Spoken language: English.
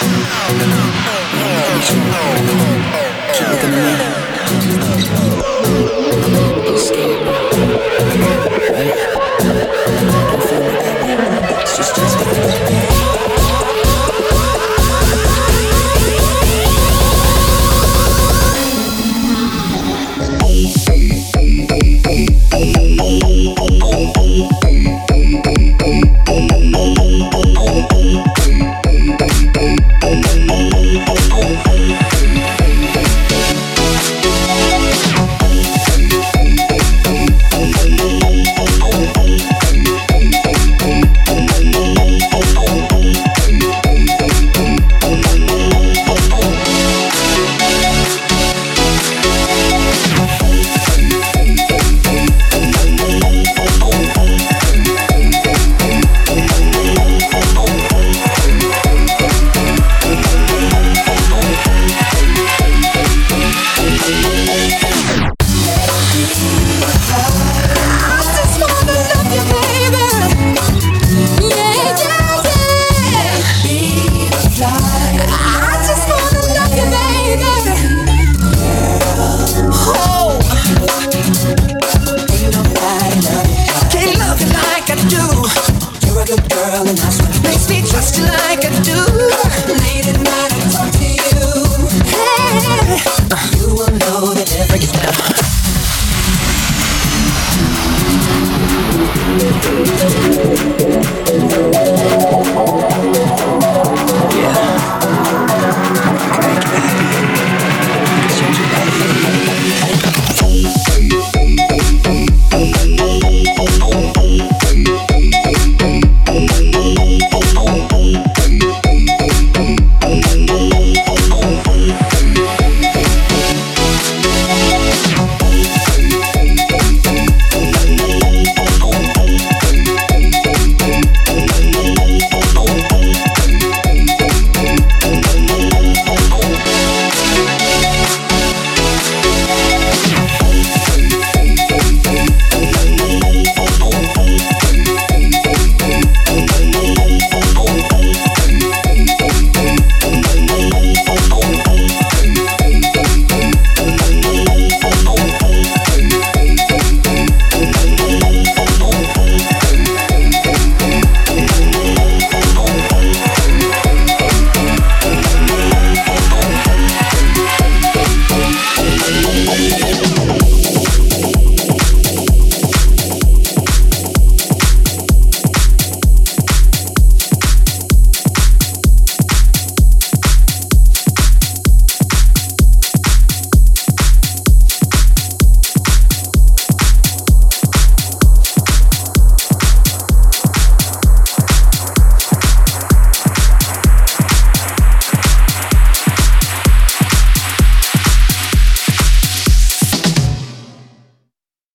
Keep looking at me. I'm scared. Girl and that's what makes me trust you like I do. Late at night